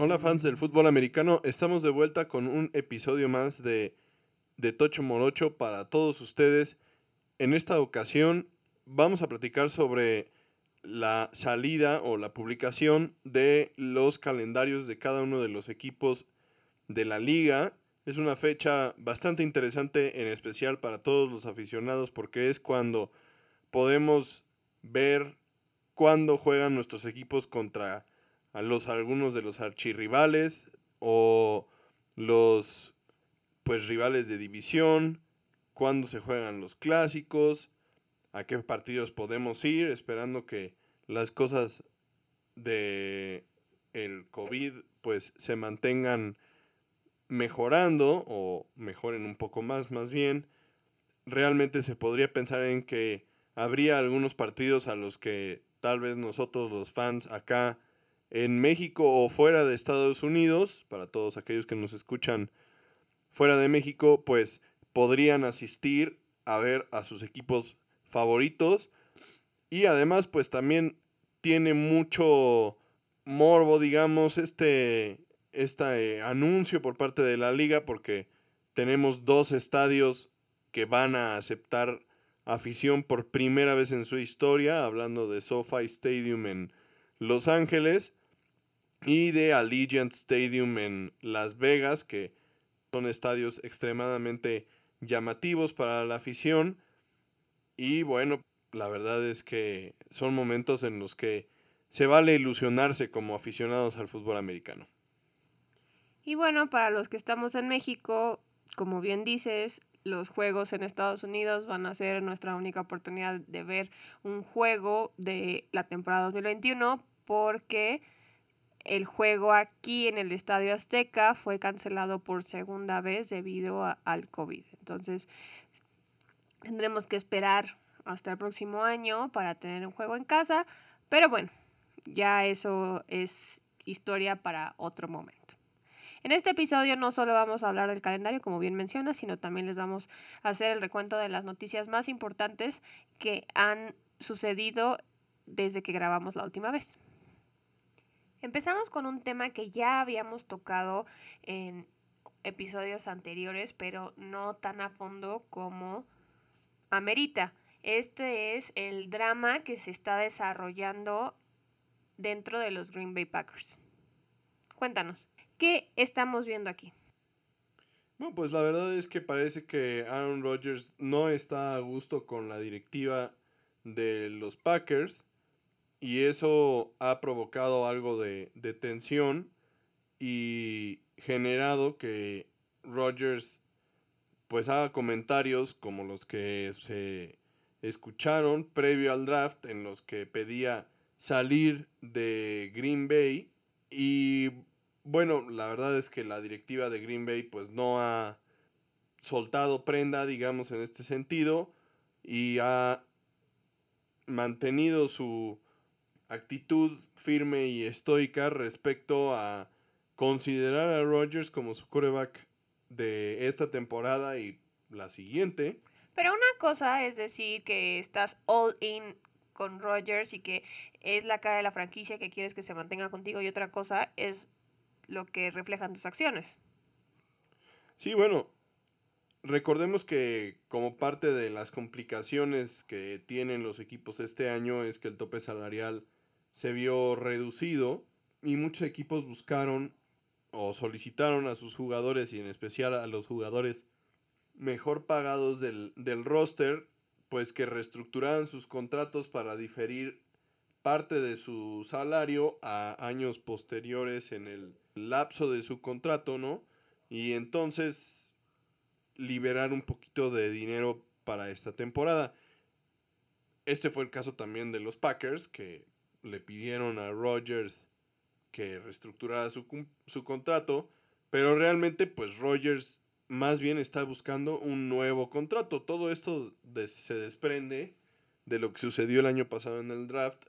Hola fans del fútbol americano, estamos de vuelta con un episodio más de, de Tocho Morocho para todos ustedes. En esta ocasión vamos a platicar sobre la salida o la publicación de los calendarios de cada uno de los equipos de la liga. Es una fecha bastante interesante, en especial para todos los aficionados, porque es cuando podemos ver cuándo juegan nuestros equipos contra a los algunos de los archirrivales o los pues rivales de división, cuándo se juegan los clásicos, a qué partidos podemos ir, esperando que las cosas de el COVID pues se mantengan mejorando o mejoren un poco más más bien. Realmente se podría pensar en que habría algunos partidos a los que tal vez nosotros los fans acá en México o fuera de Estados Unidos, para todos aquellos que nos escuchan fuera de México, pues podrían asistir a ver a sus equipos favoritos. Y además, pues también tiene mucho morbo, digamos, este, este anuncio por parte de la liga, porque tenemos dos estadios que van a aceptar afición por primera vez en su historia, hablando de SoFi Stadium en Los Ángeles y de Allegiant Stadium en Las Vegas, que son estadios extremadamente llamativos para la afición. Y bueno, la verdad es que son momentos en los que se vale ilusionarse como aficionados al fútbol americano. Y bueno, para los que estamos en México, como bien dices, los juegos en Estados Unidos van a ser nuestra única oportunidad de ver un juego de la temporada 2021 porque el juego aquí en el Estadio Azteca fue cancelado por segunda vez debido al COVID. Entonces, tendremos que esperar hasta el próximo año para tener un juego en casa. Pero bueno, ya eso es historia para otro momento. En este episodio no solo vamos a hablar del calendario, como bien menciona, sino también les vamos a hacer el recuento de las noticias más importantes que han sucedido desde que grabamos la última vez. Empezamos con un tema que ya habíamos tocado en episodios anteriores, pero no tan a fondo como amerita. Este es el drama que se está desarrollando dentro de los Green Bay Packers. Cuéntanos, ¿qué estamos viendo aquí? Bueno, pues la verdad es que parece que Aaron Rodgers no está a gusto con la directiva de los Packers y eso ha provocado algo de, tensión y generado que Rogers pues haga comentarios como los que se escucharon previo al draft en los que pedía salir de Green Bay. Y bueno, la verdad es que la directiva de Green Bay pues no ha soltado prenda, digamos, en este sentido y ha mantenido su, actitud firme y estoica respecto a considerar a Rodgers como su coreback de esta temporada y la siguiente. Pero una cosa es decir que estás all in con Rodgers y que es la cara de la franquicia que quieres que se mantenga contigo y otra cosa es lo que reflejan tus acciones. Sí, bueno, recordemos que como parte de las complicaciones que tienen los equipos este año es que el tope salarial se vio reducido y muchos equipos buscaron o solicitaron a sus jugadores y en especial a los jugadores mejor pagados del, roster, pues que reestructuraran sus contratos para diferir parte de su salario a años posteriores en el lapso de su contrato, ¿no? Y entonces liberar un poquito de dinero para esta temporada. Este fue el caso también de los Packers, que le pidieron a Rogers que reestructurara su, su contrato, pero realmente pues Rogers más bien está buscando un nuevo contrato. Todo esto se desprende de lo que sucedió el año pasado en el draft,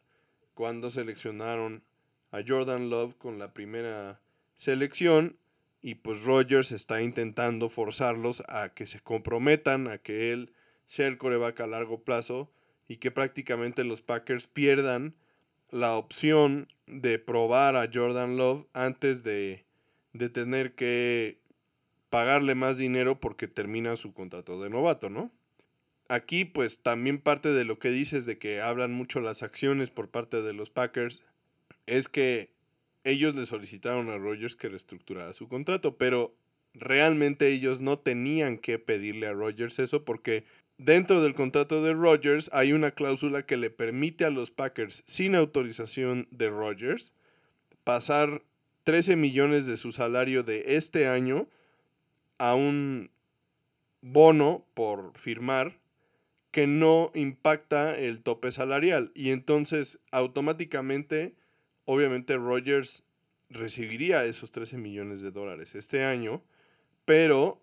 cuando seleccionaron a Jordan Love con la primera selección y pues Rodgers está intentando forzarlos a que se comprometan, a que él sea el coreback a largo plazo y que prácticamente los Packers pierdan la opción de probar a Jordan Love antes de, de tener que pagarle más dinero porque termina su contrato de novato, ¿no? Aquí pues también parte de lo que dices de que hablan mucho las acciones por parte de los Packers es que ellos le solicitaron a Rogers que reestructurara su contrato, pero realmente ellos no tenían que pedirle a Rogers eso porque dentro del contrato de Rogers hay una cláusula que le permite a los Packers sin autorización de Rogers pasar 13 millones de su salario de este año a un bono por firmar que no impacta el tope salarial. Y entonces automáticamente, obviamente Rogers recibiría esos 13 millones de dólares este año, pero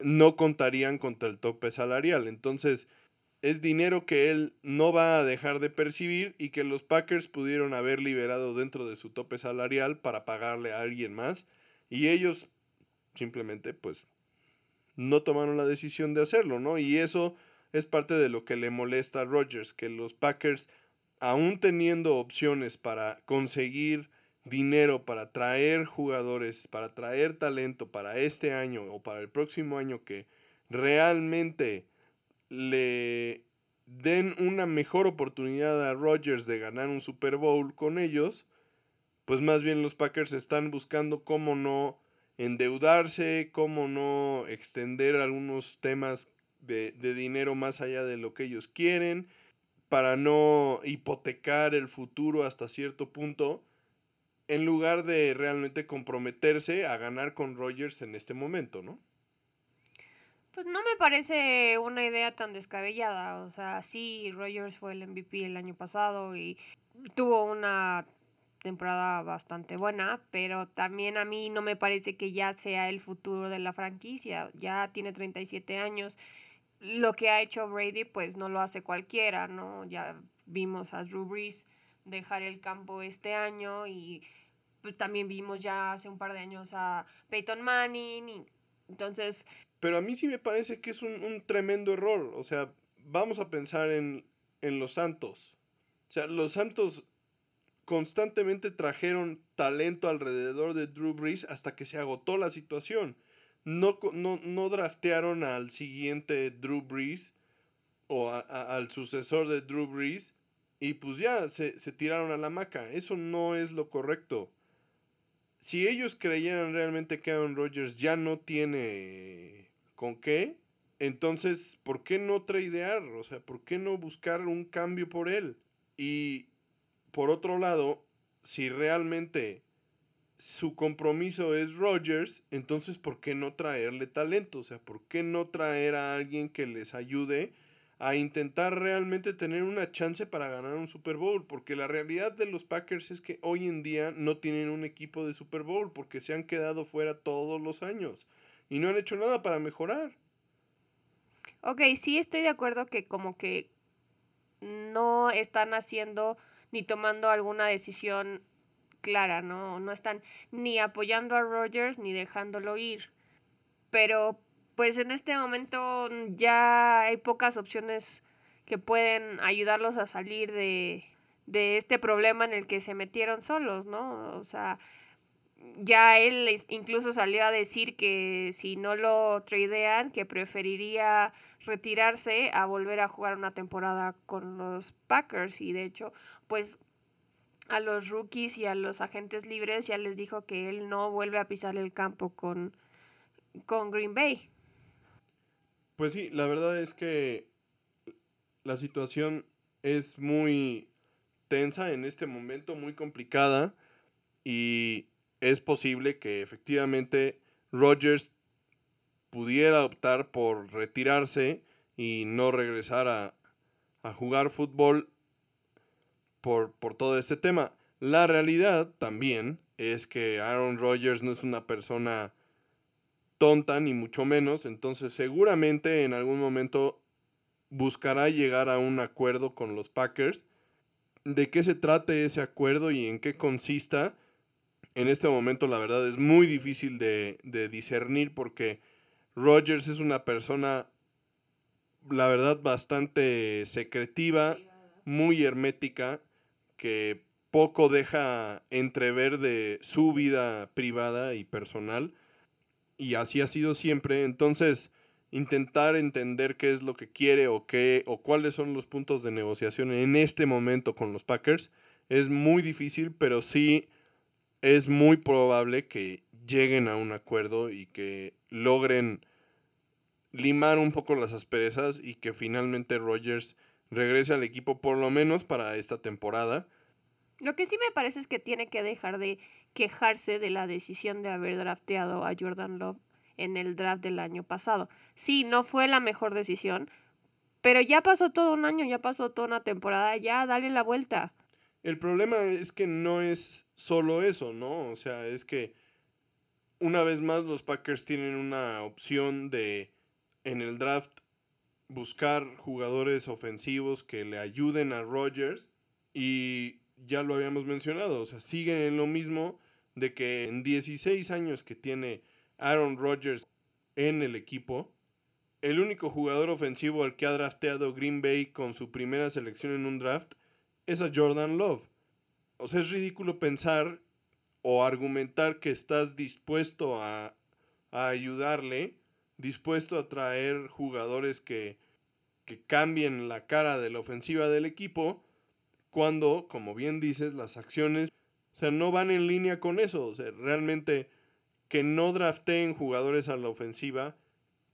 no contarían contra el tope salarial. Entonces es dinero que él no va a dejar de percibir y que los Packers pudieron haber liberado dentro de su tope salarial para pagarle a alguien más. Y ellos simplemente pues no tomaron la decisión de hacerlo, ¿no? Y eso es parte de lo que le molesta a Rodgers, que los Packers, aún teniendo opciones para conseguir dinero, para traer jugadores, para traer talento para este año o para el próximo año que realmente le den una mejor oportunidad a Rodgers de ganar un Super Bowl con ellos, pues más bien los Packers están buscando cómo no endeudarse, cómo no extender algunos temas de, dinero más allá de lo que ellos quieren, para no hipotecar el futuro hasta cierto punto, en lugar de realmente comprometerse a ganar con Rogers en este momento, ¿no? Pues no me parece una idea tan descabellada. O sea, sí, Rogers fue el MVP el año pasado y tuvo una temporada bastante buena, pero también a mí no me parece que ya sea el futuro de la franquicia. Ya tiene 37 años. Lo que ha hecho Brady, pues no lo hace cualquiera, ¿no? Ya vimos a Drew Brees dejar el campo este año y pues, también vimos ya hace un par de años a Peyton Manning. Y, entonces... Pero a mí sí me parece que es un, un tremendo error. O sea, vamos a pensar en, en los Santos. O sea, los Santos constantemente trajeron talento alrededor de Drew Brees hasta que se agotó la situación. No, no, draftearon al siguiente Drew Brees o al sucesor de Drew Brees y pues ya se, se tiraron a la maca. Eso no es lo correcto. Si ellos creyeran realmente que Aaron Rodgers ya no tiene con qué, entonces, ¿por qué no tradear? O sea, ¿por qué no buscar un cambio por él? Y por otro lado, si realmente su compromiso es Rogers, entonces ¿por qué no traerle talento? O sea, ¿por qué no traer a alguien que les ayude a intentar realmente tener una chance para ganar un Super Bowl? Porque la realidad de los Packers es que hoy en día no tienen un equipo de Super Bowl porque se han quedado fuera todos los años y no han hecho nada para mejorar. Ok, sí estoy de acuerdo que como que no están haciendo ni tomando alguna decisión clara, ¿no? No están ni apoyando a Rogers ni dejándolo ir. Pero pues en este momento ya hay pocas opciones que pueden ayudarlos a salir de, de este problema en el que se metieron solos, ¿no? O sea, ya él incluso salió a decir que si no lo tradean, que preferiría retirarse a volver a jugar una temporada con los Packers y de hecho pues a los rookies y a los agentes libres ya les dijo que él no vuelve a pisar el campo con, con Green Bay. Pues sí, la verdad es que la situación es muy tensa en este momento, muy complicada y es posible que efectivamente Rodgers pudiera optar por retirarse y no regresar a, a jugar fútbol por, por todo este tema. La realidad también es que Aaron Rodgers no es una persona tonta, ni mucho menos, entonces seguramente en algún momento buscará llegar a un acuerdo con los Packers de qué se trate ese acuerdo y en qué consista, en este momento la verdad es muy difícil de, de discernir porque Rogers es una persona, la verdad, bastante secretiva, muy hermética, que poco deja entrever de su vida privada y personal. Y así ha sido siempre. Entonces, intentar entender qué es lo que quiere o qué o cuáles son los puntos de negociación en este momento con los Packers es muy difícil, pero sí es muy probable que lleguen a un acuerdo y que logren limar un poco las asperezas y que finalmente Rogers regrese al equipo por lo menos para esta temporada. Lo que sí me parece es que tiene que dejar de quejarse de la decisión de haber drafteado a Jordan Love en el draft del año pasado. Sí, no fue la mejor decisión, pero ya pasó todo un año, ya pasó toda una temporada, ya dale la vuelta. El problema es que no es solo eso, ¿no? O sea, es que una vez más los Packers tienen una opción de en el draft buscar jugadores ofensivos que le ayuden a Rodgers y ya lo habíamos mencionado, o sea, siguen en lo mismo de que en 16 años que tiene Aaron Rodgers en el equipo, el único jugador ofensivo al que ha drafteado Green Bay con su primera selección en un draft es a Jordan Love. O sea, es ridículo pensar o argumentar que estás dispuesto a, a ayudarle, dispuesto a traer jugadores que, que cambien la cara de la ofensiva del equipo, cuando, como bien dices, las acciones o sea, no van en línea con eso. O sea, realmente que no drafteen jugadores a la ofensiva,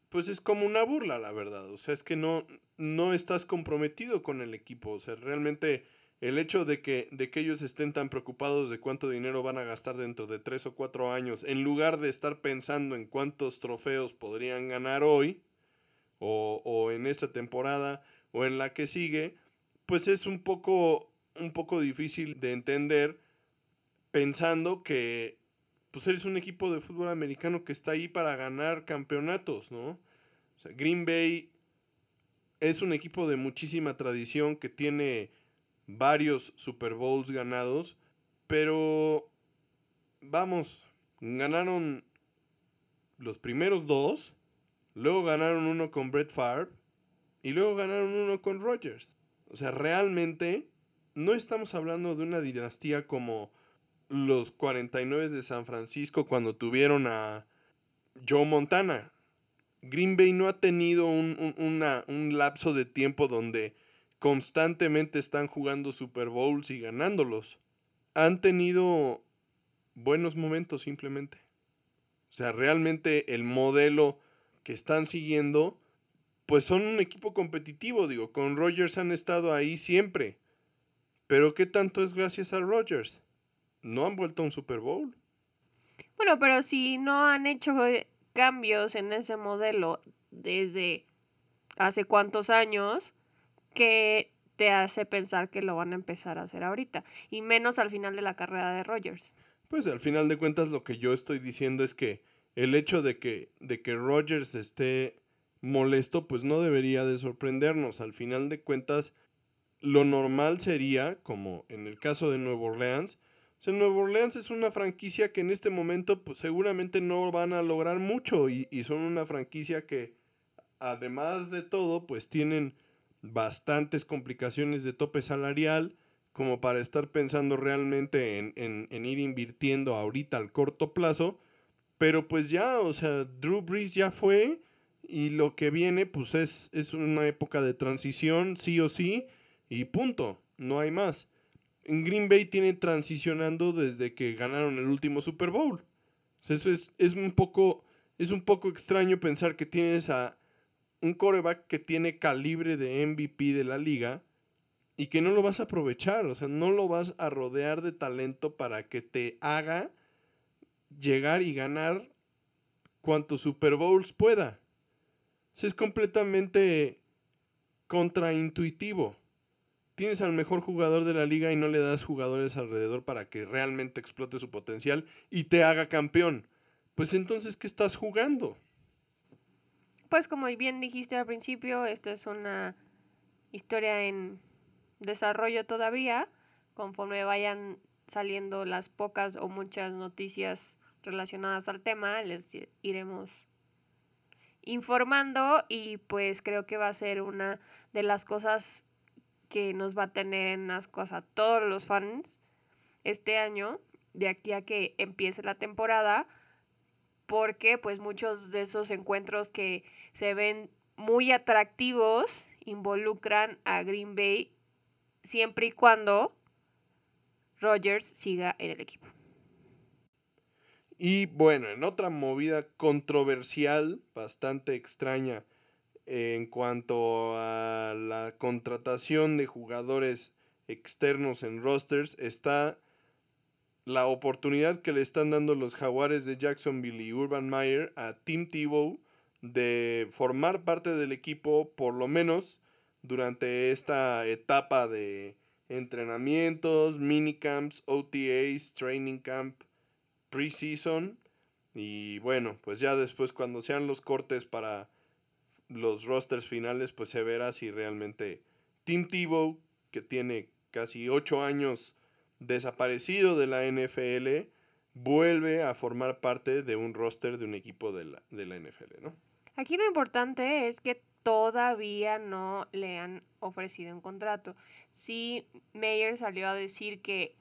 pues es como una burla, la verdad. O sea, es que no, no estás comprometido con el equipo. O sea, realmente el hecho de que, de que ellos estén tan preocupados de cuánto dinero van a gastar dentro de tres o cuatro años, en lugar de estar pensando en cuántos trofeos podrían ganar hoy, o, o en esta temporada, o en la que sigue, pues es un poco, un poco difícil de entender pensando que pues eres un equipo de fútbol americano que está ahí para ganar campeonatos, ¿no? O sea, Green Bay es un equipo de muchísima tradición que tiene varios Super Bowls ganados, pero vamos, ganaron los primeros dos, luego ganaron uno con Brett Favre y luego ganaron uno con Rodgers. O sea, realmente no estamos hablando de una dinastía como los 49 de San Francisco cuando tuvieron a Joe Montana. Green Bay no ha tenido un, un, lapso de tiempo donde constantemente están jugando Super Bowls y ganándolos. Han tenido buenos momentos simplemente. O sea, realmente el modelo que están siguiendo, pues son un equipo competitivo, digo, con Rogers han estado ahí siempre. Pero ¿qué tanto es gracias a Rogers? No han vuelto a un Super Bowl. Bueno, pero si no han hecho cambios en ese modelo desde hace cuántos años, que te hace pensar que lo van a empezar a hacer ahorita, y menos al final de la carrera de Rogers. Pues al final de cuentas lo que yo estoy diciendo es que el hecho de que, de que Rogers esté molesto, pues no debería de sorprendernos. Al final de cuentas, lo normal sería, como en el caso de Nuevo Orleans, sea, Nuevo Orleans es una franquicia que en este momento pues, seguramente no van a lograr mucho y, son una franquicia que además de todo pues tienen bastantes complicaciones de tope salarial como para estar pensando realmente en, ir invirtiendo ahorita al corto plazo. Pero pues ya, o sea, Drew Brees ya fue y lo que viene pues es, es una época de transición, sí o sí, y punto, no hay más en Green Bay tiene transicionando desde que ganaron el último Super Bowl. eso es, es, un poco, es un poco extraño pensar que tienes a un coreback que tiene calibre de MVP de la liga y que no lo vas a aprovechar, o sea, no lo vas a rodear de talento para que te haga llegar y ganar cuantos Super Bowls pueda. es completamente contraintuitivo tienes al mejor jugador de la liga y no le das jugadores alrededor para que realmente explote su potencial y te haga campeón. Pues entonces, ¿qué estás jugando? Pues como bien dijiste al principio, esto es una historia en desarrollo todavía. conforme vayan saliendo las pocas o muchas noticias relacionadas al tema, les iremos informando y pues creo que va a ser una de las cosas que nos va a tener en ascuas a todos los fans este año, de aquí a que empiece la temporada, porque pues muchos de esos encuentros que se ven muy atractivos involucran a Green Bay siempre y cuando Rogers siga en el equipo. Y bueno, en otra movida controversial, bastante extraña en cuanto a la contratación de jugadores externos en rosters, está la oportunidad que le están dando los jaguares de Jacksonville y Urban Meyer a Tim Tebow de formar parte del equipo por lo menos durante esta etapa de entrenamientos, minicamps, OTAs, training camp, preseason. Y bueno, pues ya después cuando sean los cortes para los rosters finales, pues se verá si realmente Tim Tebow, que tiene casi ocho años desaparecido de la NFL, vuelve a formar parte de un roster de un equipo de la, de la NFL, ¿no? Aquí lo importante es que todavía no le han ofrecido un contrato. Sí, Mayer salió a decir que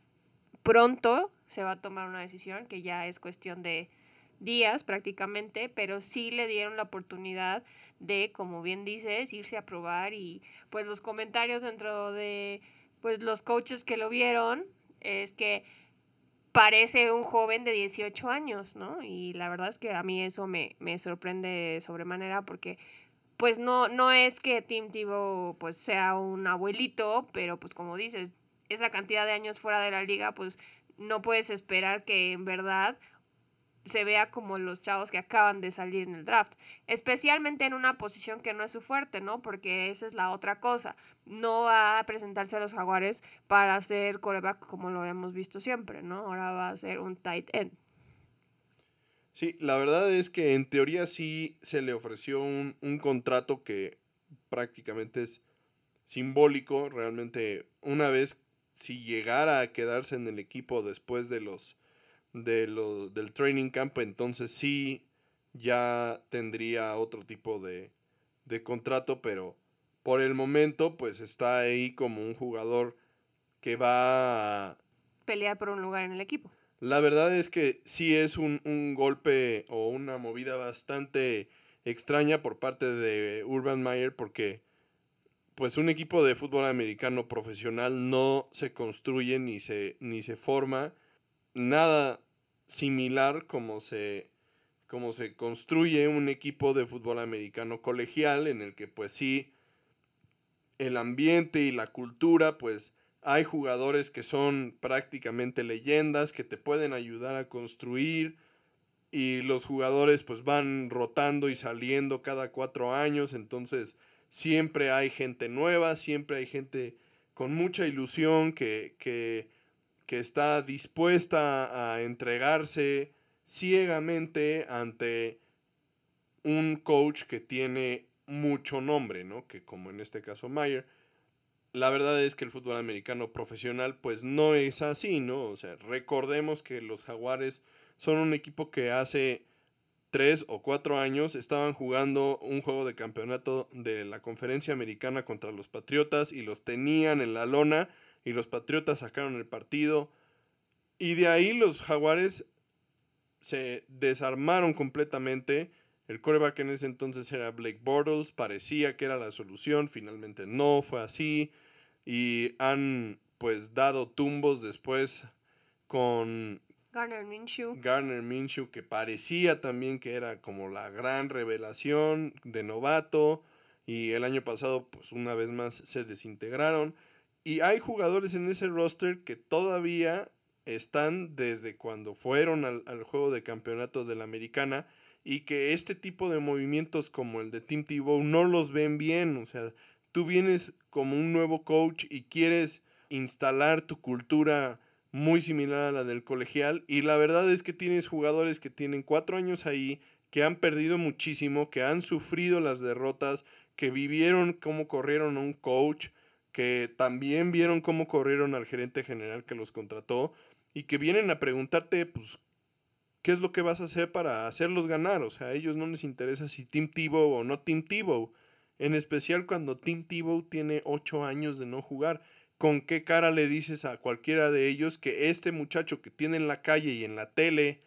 pronto se va a tomar una decisión, que ya es cuestión de días prácticamente, pero sí le dieron la oportunidad de, como bien dices, irse a probar y pues los comentarios dentro de pues los coaches que lo vieron es que parece un joven de 18 años, ¿no? Y la verdad es que a mí eso me, me sorprende sobremanera porque pues no, no es que Tim Tebow pues sea un abuelito, pero pues como dices, esa cantidad de años fuera de la liga, pues no puedes esperar que en verdad se vea como los chavos que acaban de salir en el draft, especialmente en una posición que no es su fuerte, ¿no? Porque esa es la otra cosa. No va a presentarse a los jaguares para hacer coreback como lo hemos visto siempre, ¿no? Ahora va a ser un tight end. Sí, la verdad es que en teoría sí se le ofreció un, un contrato que prácticamente es simbólico, realmente una vez si llegara a quedarse en el equipo después de los de lo, del training camp, entonces sí ya tendría otro tipo de, de contrato, pero por el momento pues está ahí como un jugador que va a pelear por un lugar en el equipo. La verdad es que sí es un, un golpe o una movida bastante extraña por parte de Urban Meyer porque pues un equipo de fútbol americano profesional no se construye ni se, ni se forma nada similar como se, como se construye un equipo de fútbol americano colegial en el que pues sí el ambiente y la cultura pues hay jugadores que son prácticamente leyendas que te pueden ayudar a construir y los jugadores pues van rotando y saliendo cada cuatro años. Entonces siempre hay gente nueva siempre hay gente con mucha ilusión que, que que está dispuesta a entregarse ciegamente ante un coach que tiene mucho nombre, ¿no? Que como en este caso Mayer, la verdad es que el fútbol americano profesional pues no es así, ¿no? O sea, recordemos que los Jaguares son un equipo que hace tres o cuatro años estaban jugando un juego de campeonato de la conferencia americana contra los Patriotas y los tenían en la lona y los Patriotas sacaron el partido. Y de ahí los Jaguares se desarmaron completamente. El coreback en ese entonces era Blake Bortles, parecía que era la solución, finalmente no fue así. Y han pues dado tumbos después con Garner Minshew. Garner Minshew, que parecía también que era como la gran revelación de novato. Y el año pasado, pues una vez más se desintegraron. Y hay jugadores en ese roster que todavía están desde cuando fueron al, juego de campeonato de la americana y que este tipo de movimientos como el de Tim Tebow no los ven bien. O sea, tú vienes como un nuevo coach y quieres instalar tu cultura muy similar a la del colegial y la verdad es que tienes jugadores que tienen cuatro años ahí, que han perdido muchísimo, que han sufrido las derrotas, que vivieron cómo corrieron a un coach que también vieron cómo corrieron al gerente general que los contrató y que vienen a preguntarte, pues, ¿qué es lo que vas a hacer para hacerlos ganar? O sea, a ellos no les interesa si Tim Tebow o no Tim Tebow. En especial cuando Tim Tebow tiene ocho años de no jugar. ¿Con qué cara le dices a cualquiera de ellos que este muchacho que tiene en la calle y en la tele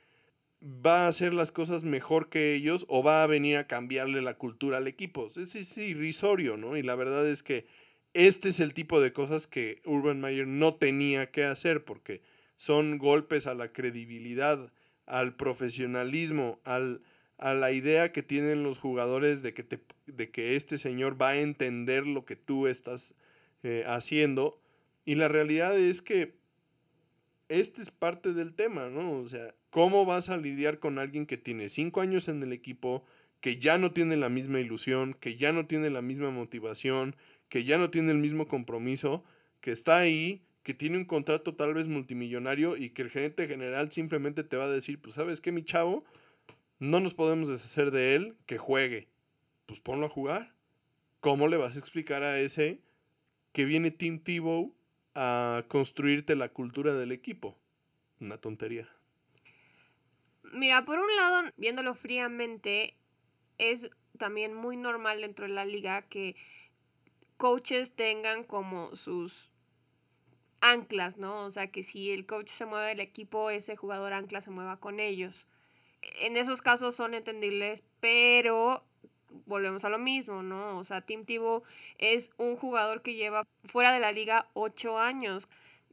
va a hacer las cosas mejor que ellos o va a venir a cambiarle la cultura al equipo? Es, es irrisorio, ¿no? Y la verdad es que este es el tipo de cosas que Urban Meyer no tenía que hacer porque son golpes a la credibilidad, al profesionalismo, al, a la idea que tienen los jugadores de que, te, de que este señor va a entender lo que tú estás eh, haciendo. Y la realidad es que este es parte del tema, ¿no? O sea, ¿cómo vas a lidiar con alguien que tiene cinco años en el equipo, que ya no tiene la misma ilusión, que ya no tiene la misma motivación, que ya no tiene el mismo compromiso, que está ahí, que tiene un contrato tal vez multimillonario y que el gerente general simplemente te va a decir, pues sabes qué, mi chavo, no nos podemos deshacer de él, que juegue. Pues ponlo a jugar. ¿Cómo le vas a explicar a ese que viene Tim Tebow a construirte la cultura del equipo? Una tontería. Mira, por un lado, viéndolo fríamente, es también muy normal dentro de la liga que coaches tengan como sus anclas, ¿no? O sea, que si el coach se mueve el equipo, ese jugador ancla se mueva con ellos. En esos casos son entendibles, pero volvemos a lo mismo, ¿no? O sea, Tim Tebow es un jugador que lleva fuera de la liga ocho años.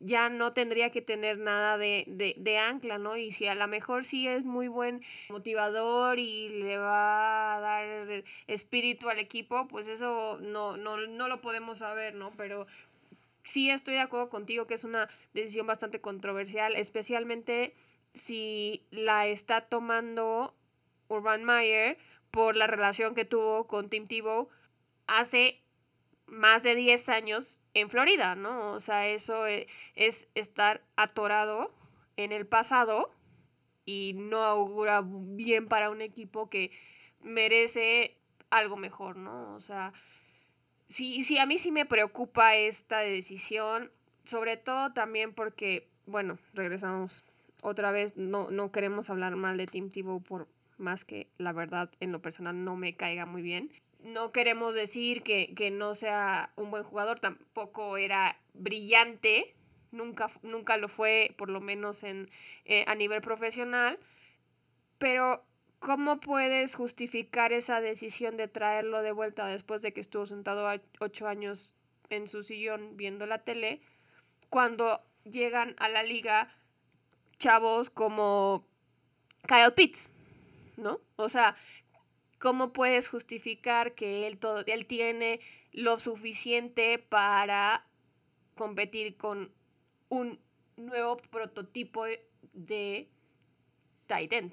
Ya no tendría que tener nada de, de, de ancla, ¿no? Y si a lo mejor sí es muy buen motivador y le va a dar espíritu al equipo, pues eso no, no, no lo podemos saber, ¿no? Pero sí estoy de acuerdo contigo que es una decisión bastante controversial, especialmente si la está tomando Urban Meyer por la relación que tuvo con Tim Tebow hace más de 10 años en Florida, ¿no? O sea, eso e, es estar atorado en el pasado y no augura bien para un equipo que merece algo mejor, ¿no? O sea, sí, sí, a mí sí me preocupa esta decisión, sobre todo también porque, bueno, regresamos otra vez, no, no queremos hablar mal de Tim Tebow por más que la verdad en lo personal no me caiga muy bien. No queremos decir que, que no sea un buen jugador, tampoco era brillante, nunca, nunca lo fue, por lo menos en, eh, a nivel profesional, pero ¿cómo puedes justificar esa decisión de traerlo de vuelta después de que estuvo sentado ocho años en su sillón viendo la tele, cuando llegan a la liga chavos como Kyle Pitts, ¿no? O sea, ¿cómo puedes justificar que él, todo, él tiene lo suficiente para competir con un nuevo prototipo de tight end?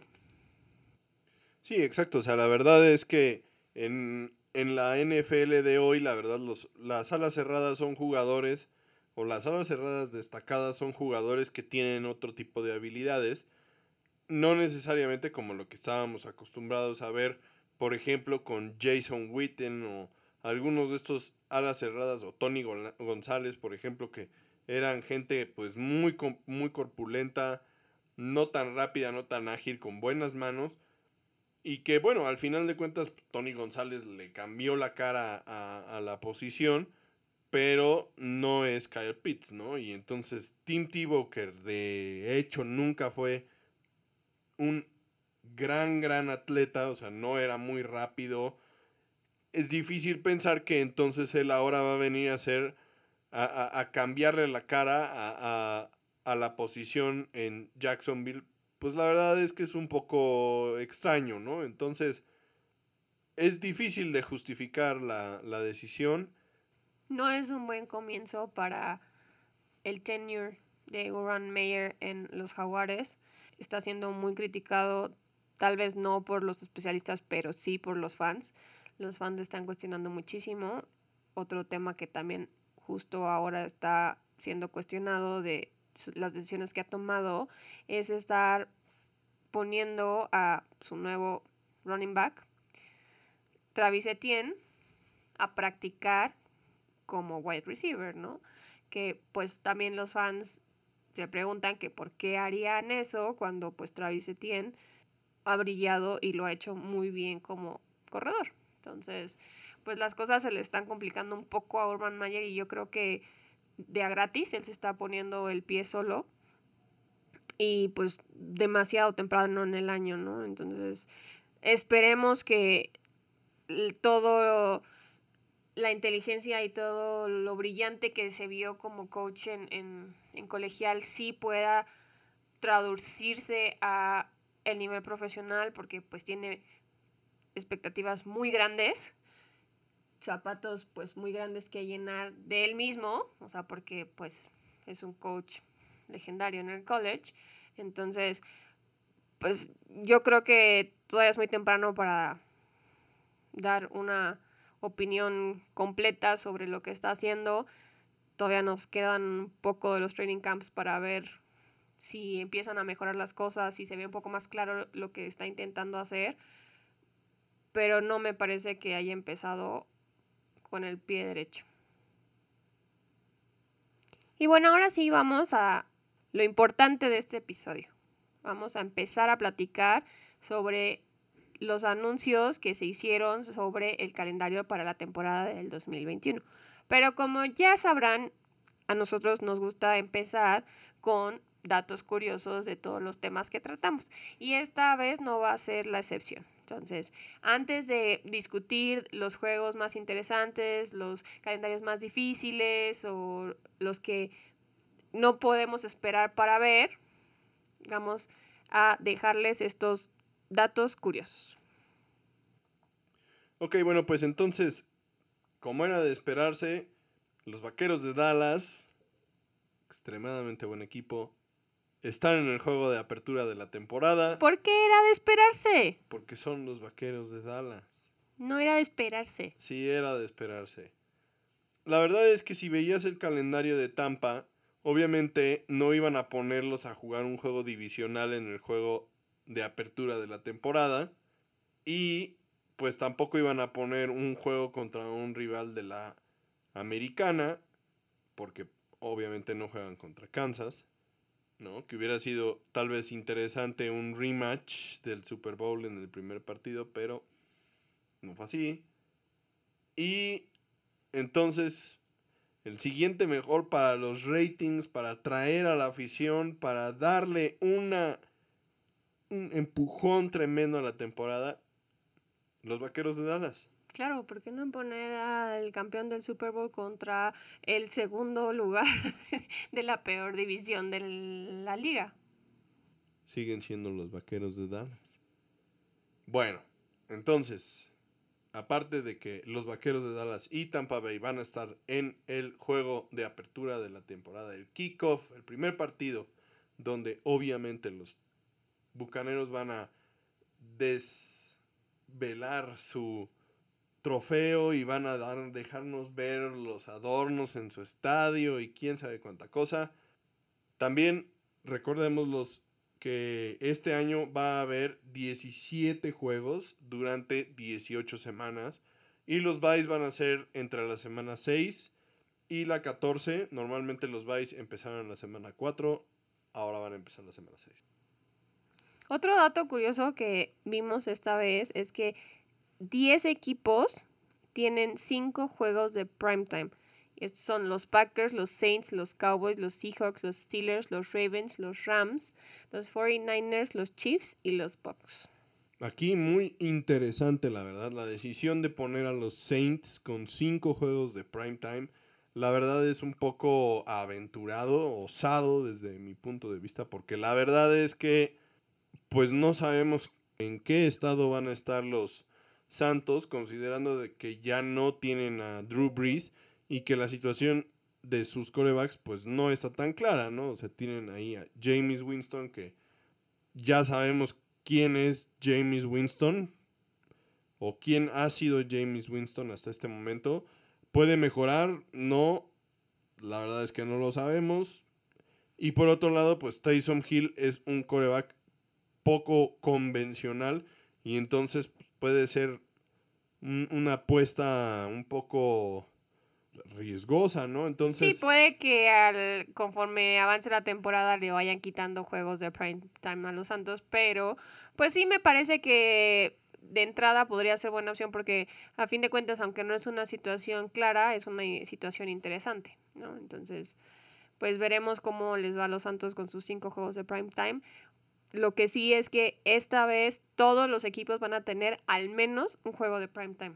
Sí, exacto. O sea, la verdad es que en, la NFL de hoy, la verdad, los, las alas cerradas son jugadores, o las alas cerradas destacadas son jugadores que tienen otro tipo de habilidades, no necesariamente como lo que estábamos acostumbrados a ver, por ejemplo, con Jason Witten o algunos de estos alas cerradas, o Tony González, por ejemplo, que eran gente pues muy, muy corpulenta, no tan rápida, no tan ágil, con buenas manos y que bueno, al final de cuentas Tony González le cambió la cara a, la posición, pero no es Kyle Pitts, ¿no? Y entonces Tim Tebow, que de hecho nunca fue un gran, gran atleta, o sea, no era muy rápido, es difícil pensar que entonces él ahora va a venir a hacer, a, cambiarle la cara a, a la posición en Jacksonville pues la verdad es que es un poco extraño, ¿no? Entonces, es difícil de justificar la, decisión. No es un buen comienzo para el tenure de Urban Meyer en los Jaguares. Está siendo muy criticado, tal vez no por los especialistas, pero sí por los fans. Los fans están cuestionando muchísimo. Otro tema que también justo ahora está siendo cuestionado de las decisiones que ha tomado es estar poniendo a su nuevo running back, Travis Etienne, a practicar como wide receiver, ¿no? Que pues también los fans se preguntan que por qué harían eso cuando pues Travis Etienne ha brillado y lo ha hecho muy bien como corredor. Entonces, pues las cosas se le están complicando un poco a Urban Mayer y yo creo que de a gratis él se está poniendo el pie solo y pues demasiado temprano en el año, ¿no? Entonces, esperemos que todo la inteligencia y todo lo brillante que se vio como coach en, en colegial sí pueda traducirse a el nivel profesional porque pues tiene expectativas muy grandes, zapatos pues muy grandes que llenar de él mismo, o sea, porque pues es un coach legendario en el college. Entonces, pues yo creo que todavía es muy temprano para dar una opinión completa sobre lo que está haciendo. Todavía nos quedan un poco de los training camps para ver si empiezan a mejorar las cosas, si se ve un poco más claro lo que está intentando hacer, pero no me parece que haya empezado con el pie derecho. Y bueno, ahora sí vamos a lo importante de este episodio. Vamos a empezar a platicar sobre los anuncios que se hicieron sobre el calendario para la temporada del 2021. Pero como ya sabrán, a nosotros nos gusta empezar con datos curiosos de todos los temas que tratamos. Y esta vez no va a ser la excepción. Entonces, antes de discutir los juegos más interesantes, los calendarios más difíciles o los que no podemos esperar para ver, vamos a dejarles estos datos curiosos. Ok, bueno, pues entonces, como era de esperarse, los Vaqueros de Dallas, extremadamente buen equipo, están en el juego de apertura de la temporada. ¿Por qué era de esperarse? Porque son los vaqueros de Dallas. No era de esperarse. Sí, era de esperarse. La verdad es que si veías el calendario de Tampa, obviamente no iban a ponerlos a jugar un juego divisional en el juego de apertura de la temporada. Y pues tampoco iban a poner un juego contra un rival de la americana, porque obviamente no juegan contra Kansas. ¿No? Que hubiera sido tal vez interesante un rematch del Super Bowl en el primer partido, pero no fue así. Y entonces, el siguiente mejor para los ratings, para atraer a la afición, para darle una un empujón tremendo a la temporada, los Vaqueros de Dallas. Claro, ¿por qué no poner al campeón del Super Bowl contra el segundo lugar de la peor división de la liga? Siguen siendo los vaqueros de Dallas. Bueno, entonces, aparte de que los vaqueros de Dallas y Tampa Bay van a estar en el juego de apertura de la temporada, el kickoff, el primer partido, donde obviamente los bucaneros van a desvelar su trofeo y van a dar, dejarnos ver los adornos en su estadio y quién sabe cuánta cosa. También recordemos los que este año va a haber 17 juegos durante 18 semanas y los buys van a ser entre la semana 6 y la 14. Normalmente los buys empezaron la semana 4, ahora van a empezar la semana 6. Otro dato curioso que vimos esta vez es que 10 equipos tienen 5 juegos de primetime. Estos son los Packers, los Saints, los Cowboys, los Seahawks, los Steelers, los Ravens, los Rams, los 49ers, los Chiefs y los Bucks. Aquí muy interesante, la verdad, la decisión de poner a los Saints con 5 juegos de primetime. La verdad es un poco aventurado, osado desde mi punto de vista, porque la verdad es que pues no sabemos en qué estado van a estar los, Santos, considerando de que ya no tienen a Drew Brees y que la situación de sus corebacks pues no está tan clara, ¿no? O sea, tienen ahí a James Winston que ya sabemos quién es James Winston o quién ha sido James Winston hasta este momento. ¿Puede mejorar? No, la verdad es que no lo sabemos. Y por otro lado, pues Tyson Hill es un coreback poco convencional y entonces puede ser una apuesta un poco riesgosa, ¿no? Entonces... Sí, puede que al, conforme avance la temporada le vayan quitando juegos de prime time a los Santos, pero pues sí me parece que de entrada podría ser buena opción porque a fin de cuentas, aunque no es una situación clara, es una situación interesante, ¿no? Entonces, pues veremos cómo les va a los Santos con sus cinco juegos de prime time. Lo que sí es que esta vez todos los equipos van a tener al menos un juego de prime time.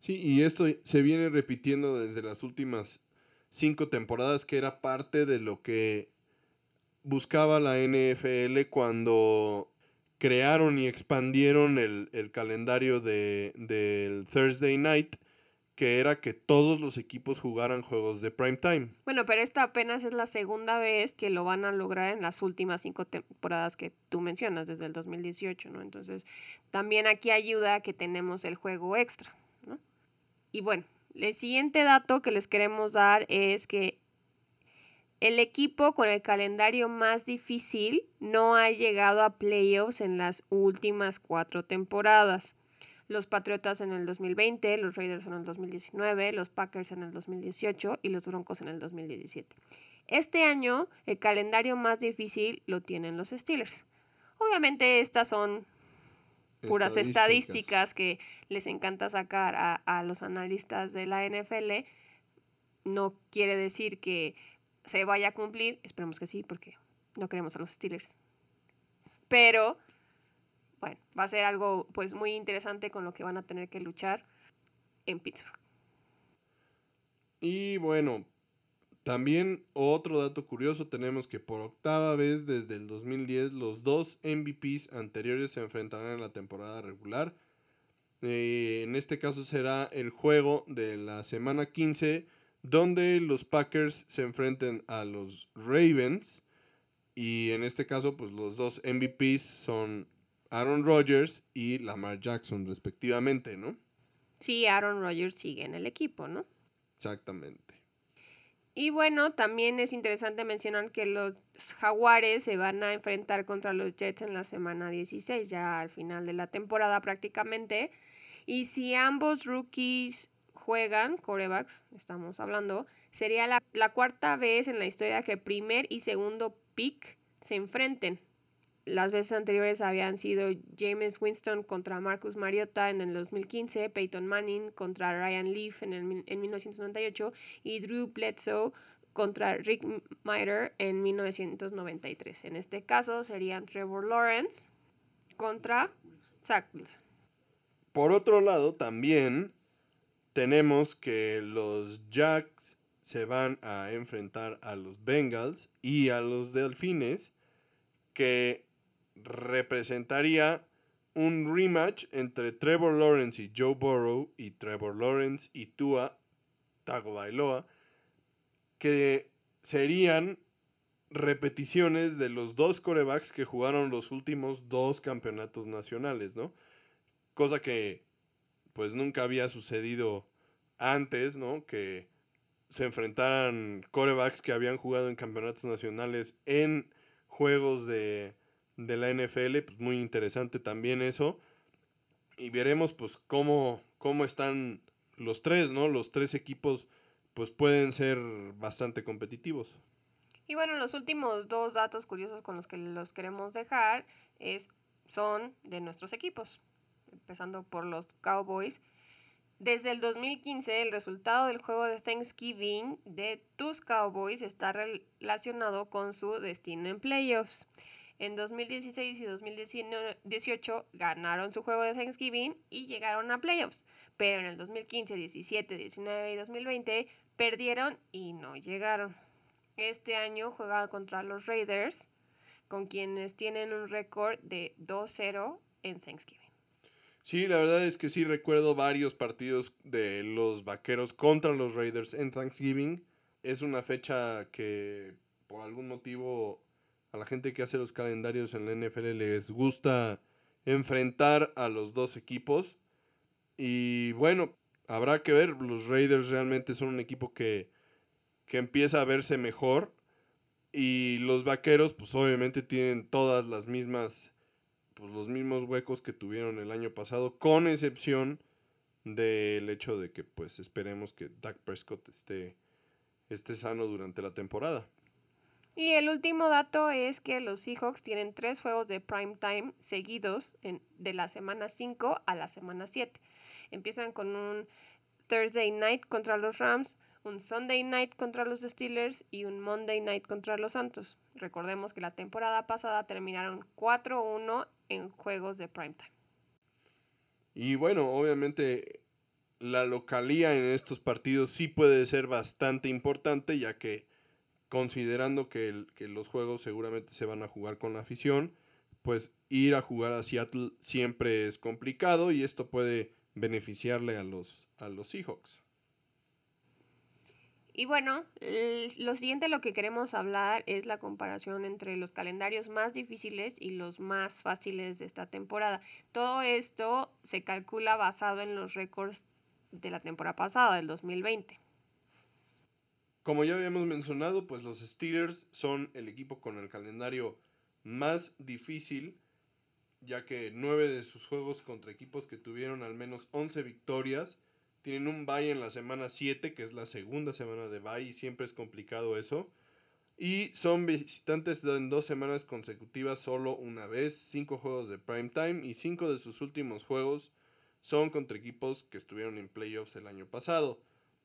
Sí, y esto se viene repitiendo desde las últimas cinco temporadas, que era parte de lo que buscaba la NFL cuando crearon y expandieron el, calendario de, del Thursday Night, que era que todos los equipos jugaran juegos de prime time. Bueno, pero esta apenas es la segunda vez que lo van a lograr en las últimas cinco temporadas que tú mencionas, desde el 2018, ¿no? Entonces, también aquí ayuda que tenemos el juego extra, ¿no? Y bueno, el siguiente dato que les queremos dar es que el equipo con el calendario más difícil no ha llegado a playoffs en las últimas cuatro temporadas. Los Patriotas en el 2020, los Raiders en el 2019, los Packers en el 2018 y los Broncos en el 2017. Este año el calendario más difícil lo tienen los Steelers. Obviamente estas son puras estadísticas. que les encanta sacar a, a los analistas de la NFL. No quiere decir que se vaya a cumplir. Esperemos que sí, porque no queremos a los Steelers. Pero, bueno, va a ser algo pues muy interesante con lo que van a tener que luchar en Pittsburgh. Y bueno, también otro dato curioso, tenemos que por octava vez desde el 2010 los dos MVPs anteriores se enfrentarán en la temporada regular. Eh, en este caso será el juego de la semana 15 donde los Packers se enfrenten a los Ravens y en este caso pues los dos MVPs son Aaron Rodgers y Lamar Jackson respectivamente, ¿no? Sí, Aaron Rodgers sigue en el equipo, ¿no? Exactamente. Y bueno, también es interesante mencionar que los Jaguares se van a enfrentar contra los Jets en la semana 16, ya al final de la temporada prácticamente. Y si ambos rookies juegan, corebacks, estamos hablando, sería la, la, cuarta vez en la historia que primer y segundo pick se enfrenten. Las veces anteriores habían sido James Winston contra Marcus Mariota en el 2015, Peyton Manning contra Ryan Leaf en, el, en 1998 y Drew Bledsoe contra Rick Miter en 1993. En este caso serían Trevor Lawrence contra Zach. Por otro lado, también tenemos que los Jacks se van a enfrentar a los Bengals y a los Delfines, que representaría un rematch entre Trevor Lawrence y Joe Burrow y Trevor Lawrence y Tua Tagovailoa, que serían repeticiones de los dos corebacks que jugaron los últimos dos campeonatos nacionales, ¿no? Cosa que pues nunca había sucedido antes, ¿no? Que se enfrentaran corebacks que habían jugado en campeonatos nacionales en juegos de, la NFL, pues muy interesante también eso. Y veremos pues cómo, cómo están los tres, ¿no? Los tres equipos pues pueden ser bastante competitivos. Y bueno, los últimos dos datos curiosos con los que los queremos dejar es, son de nuestros equipos empezando por los Cowboys. Desde el 2015, el resultado del juego de Thanksgiving de tus Cowboys está relacionado con su destino en playoffs. En 2016 y 2018 ganaron su juego de Thanksgiving y llegaron a playoffs, pero en el 2015, 17, 19 y 2020 perdieron y no llegaron. Este año juega contra los Raiders, con quienes tienen un récord de 2-0 en Thanksgiving. Sí, la verdad es que sí recuerdo varios partidos de los Vaqueros contra los Raiders en Thanksgiving. Es una fecha que por algún motivo a la gente que hace los calendarios en la NFL les gusta enfrentar a los dos equipos. Y bueno, habrá que ver, los Raiders realmente son un equipo que, que empieza a verse mejor. Y los Vaqueros pues obviamente tienen todas las mismas pues, los mismos huecos que tuvieron el año pasado, con excepción del hecho de que pues esperemos que Dak Prescott esté, esté sano durante la temporada. Y el último dato es que los Seahawks tienen tres juegos de prime time seguidos en, de la semana 5 a la semana 7. Empiezan con un Thursday night contra los Rams, un Sunday night contra los Steelers y un Monday night contra los Santos. Recordemos que la temporada pasada terminaron 4-1 en juegos de prime time. Y bueno, obviamente la localía en estos partidos sí puede ser bastante importante, ya que considerando que, que, los juegos seguramente se van a jugar con la afición, pues ir a jugar a Seattle siempre es complicado y esto puede beneficiarle a los, a los Seahawks. Y bueno, lo siguiente lo que queremos hablar es la comparación entre los calendarios más difíciles y los más fáciles de esta temporada. Todo esto se calcula basado en los récords de la temporada pasada, del 2020. Como ya habíamos mencionado, pues los Steelers son el equipo con el calendario más difícil, ya que nueve de sus juegos contra equipos que tuvieron al menos 11 victorias tienen un bye en la semana 7, que es la segunda semana de bye, y siempre es complicado eso. Y son visitantes en dos semanas consecutivas solo una vez, cinco juegos de prime time y cinco de sus últimos juegos son contra equipos que estuvieron en playoffs el año pasado.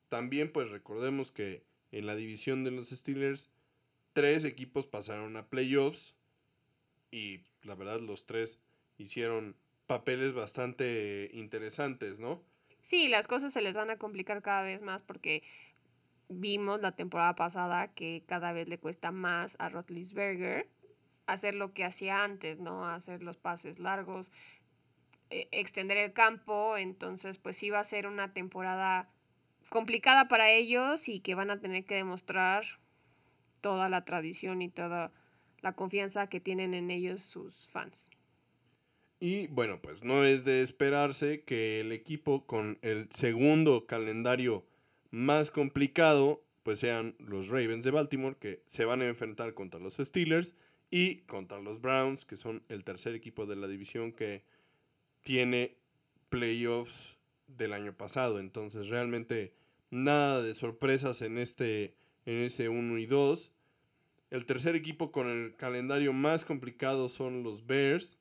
También pues recordemos que en la división de los Steelers, tres equipos pasaron a playoffs y la verdad los tres hicieron papeles bastante interesantes, ¿no? Sí, las cosas se les van a complicar cada vez más porque vimos la temporada pasada que cada vez le cuesta más a Rotlisberger hacer lo que hacía antes, ¿no? Hacer los pases largos, e, extender el campo, entonces pues sí va a ser una temporada complicada para ellos y que van a tener que demostrar toda la tradición y toda la confianza que tienen en ellos sus fans. Y bueno, pues no es de esperarse que el equipo con el segundo calendario más complicado, pues sean los Ravens de Baltimore, que se van a enfrentar contra los Steelers y contra los Browns, que son el tercer equipo de la división que tiene playoffs del año pasado. Entonces realmente nada de sorpresas en este en ese 1 y 2. El tercer equipo con el calendario más complicado son los Bears,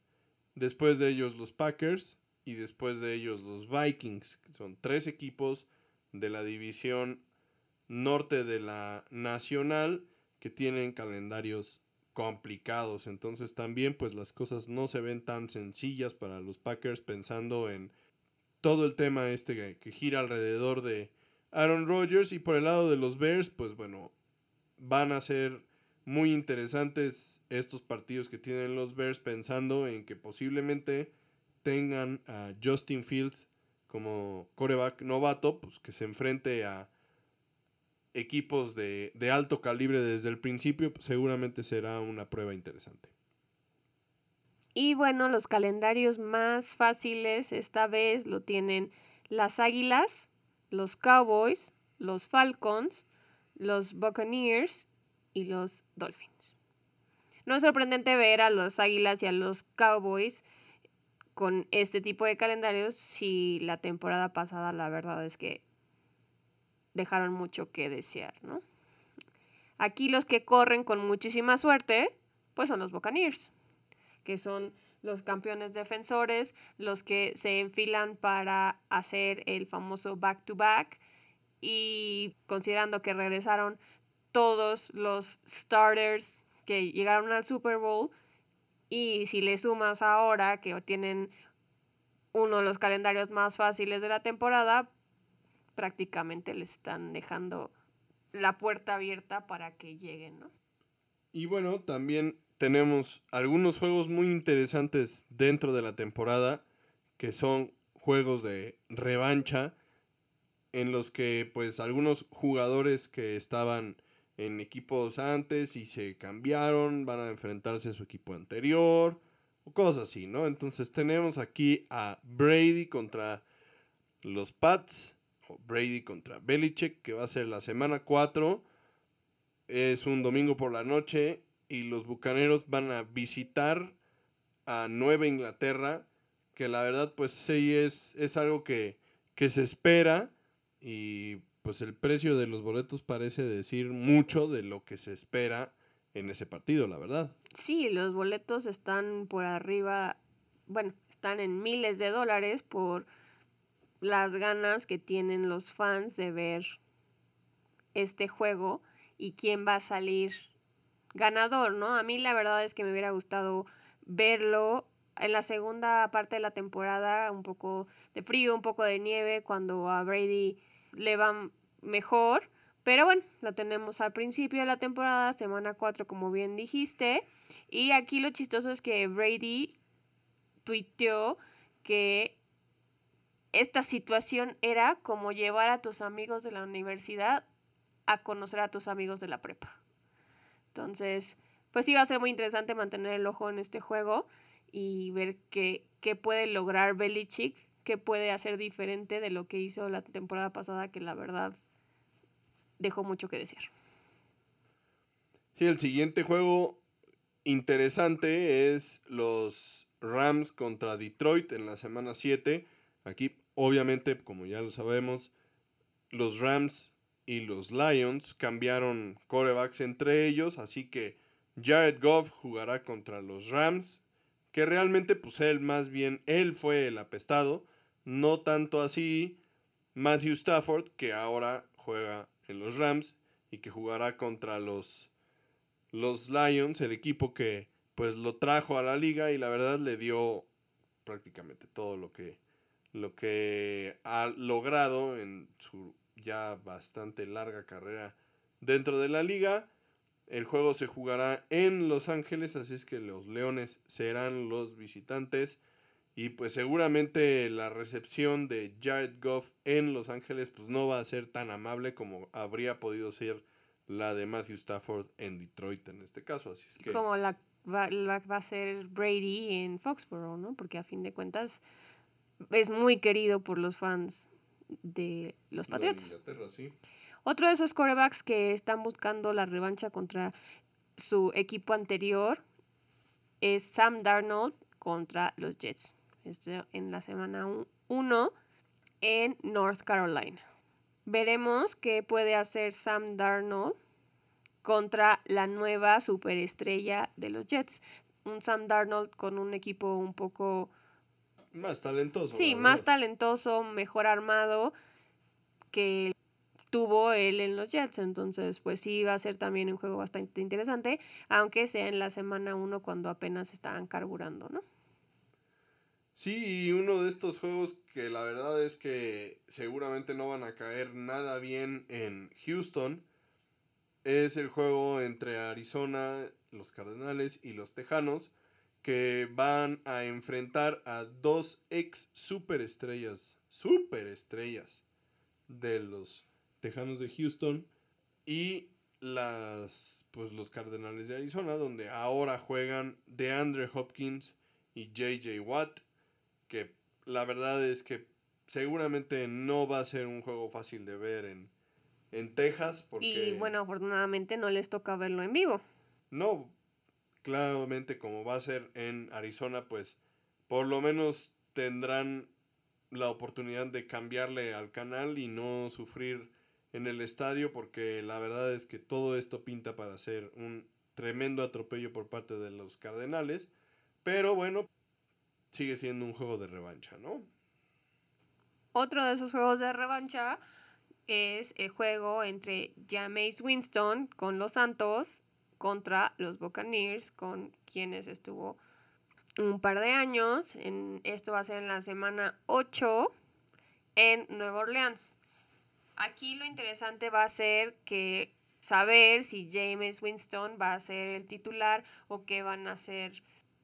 después de ellos los Packers y después de ellos los Vikings, son tres equipos de la división norte de la nacional que tienen calendarios complicados. Entonces también pues las cosas no se ven tan sencillas para los Packers pensando en todo el tema este que gira alrededor de Aaron Rodgers. Y por el lado de los Bears, pues bueno, van a ser muy interesantes estos partidos que tienen los Bears pensando en que posiblemente tengan a Justin Fields como coreback novato, pues que se enfrente a equipos de, de alto calibre desde el principio, pues seguramente será una prueba interesante. Y bueno, los calendarios más fáciles esta vez lo tienen las Águilas, los Cowboys, los Falcons, los Buccaneers y los Dolphins. No es sorprendente ver a los Águilas y a los Cowboys con este tipo de calendarios si la temporada pasada la verdad es que dejaron mucho que desear, ¿no? Aquí los que corren con muchísima suerte, pues son los Buccaneers, que son los campeones defensores, los que se enfilan para hacer el famoso back-to-back y considerando que regresaron todos los starters que llegaron al Super Bowl y si le sumas ahora que tienen uno de los calendarios más fáciles de la temporada, prácticamente le están dejando la puerta abierta para que lleguen, ¿no? Y bueno, también tenemos algunos juegos muy interesantes dentro de la temporada, que son juegos de revancha, en los que pues algunos jugadores que estaban en equipos antes y se cambiaron, van a enfrentarse a su equipo anterior, o cosas así, ¿no? Entonces tenemos aquí a Brady contra los Pats, o Brady contra Belichick, que va a ser la semana 4. Es un domingo por la noche y los Bucaneros van a visitar a Nueva Inglaterra, que la verdad pues sí es, es algo que, que se espera y pues el precio de los boletos parece decir mucho de lo que se espera en ese partido, la verdad. Sí, los boletos están por arriba, bueno, están en miles de dólares por las ganas que tienen los fans de ver este juego y quién va a salir ganador, ¿no? A mí la verdad es que me hubiera gustado verlo en la segunda parte de la temporada, un poco de frío, un poco de nieve, cuando a Brady le va mejor. Pero bueno, lo tenemos al principio de la temporada, semana 4, como bien dijiste. Y aquí lo chistoso es que Brady tuiteó que esta situación era como llevar a tus amigos de la universidad a conocer a tus amigos de la prepa. Entonces, pues sí va a ser muy interesante mantener el ojo en este juego y ver qué, qué puede lograr Belichick, qué puede hacer diferente de lo que hizo la temporada pasada, que la verdad dejó mucho que desear. Sí, el siguiente juego interesante es los Rams contra Detroit en la semana 7. Aquí, obviamente, como ya lo sabemos, los Rams y los Lions cambiaron corebacks entre ellos, así que Jared Goff jugará contra los Rams, que realmente pues él más bien, él fue el apestado, no tanto así Matthew Stafford, que ahora juega en los Rams y que jugará contra los, los Lions, el equipo que pues lo trajo a la liga y la verdad le dio prácticamente todo lo que, lo que ha logrado en su ya bastante larga carrera dentro de la liga. El juego se jugará en Los Ángeles, así es que los Leones serán los visitantes. Y pues seguramente la recepción de Jared Goff en Los Ángeles pues no va a ser tan amable como habría podido ser la de Matthew Stafford en Detroit en este caso. Así es que... Como la va, va a ser Brady en Foxborough, ¿no? Porque a fin de cuentas es muy querido por los fans de los Patriotas. Otro de esos corebacks que están buscando la revancha contra su equipo anterior es Sam Darnold contra los Jets. Este, en la semana 1 en North Carolina. Veremos qué puede hacer Sam Darnold contra la nueva superestrella de los Jets. Un Sam Darnold con un equipo un poco... Más talentoso. Sí, más talentoso, mejor armado que tuvo él en los Jets. Entonces, pues sí, va a ser también un juego bastante interesante, aunque sea en la semana 1 cuando apenas estaban carburando, ¿no? Sí, y uno de estos juegos que la verdad es que seguramente no van a caer nada bien en Houston es el juego entre Arizona, los Cardenales y los Tejanos que van a enfrentar a dos ex superestrellas, superestrellas de los Tejanos de Houston y las pues los Cardenales de Arizona donde ahora juegan DeAndre Hopkins y JJ Watt que la verdad es que seguramente no va a ser un juego fácil de ver en, en Texas. Porque, y bueno, afortunadamente no les toca verlo en vivo. No, claramente como va a ser en Arizona, pues por lo menos tendrán la oportunidad de cambiarle al canal y no sufrir en el estadio porque la verdad es que todo esto pinta para ser un tremendo atropello por parte de los Cardenales. Pero bueno, sigue siendo un juego de revancha, ¿no? Otro de esos juegos de revancha es el juego entre Jameis Winston con los Santos contra los Buccaneers, con quienes estuvo un par de años. En, esto va a ser en la semana 8 en Nueva Orleans. Aquí lo interesante va a ser que saber si James Winston va a ser el titular o qué van a ser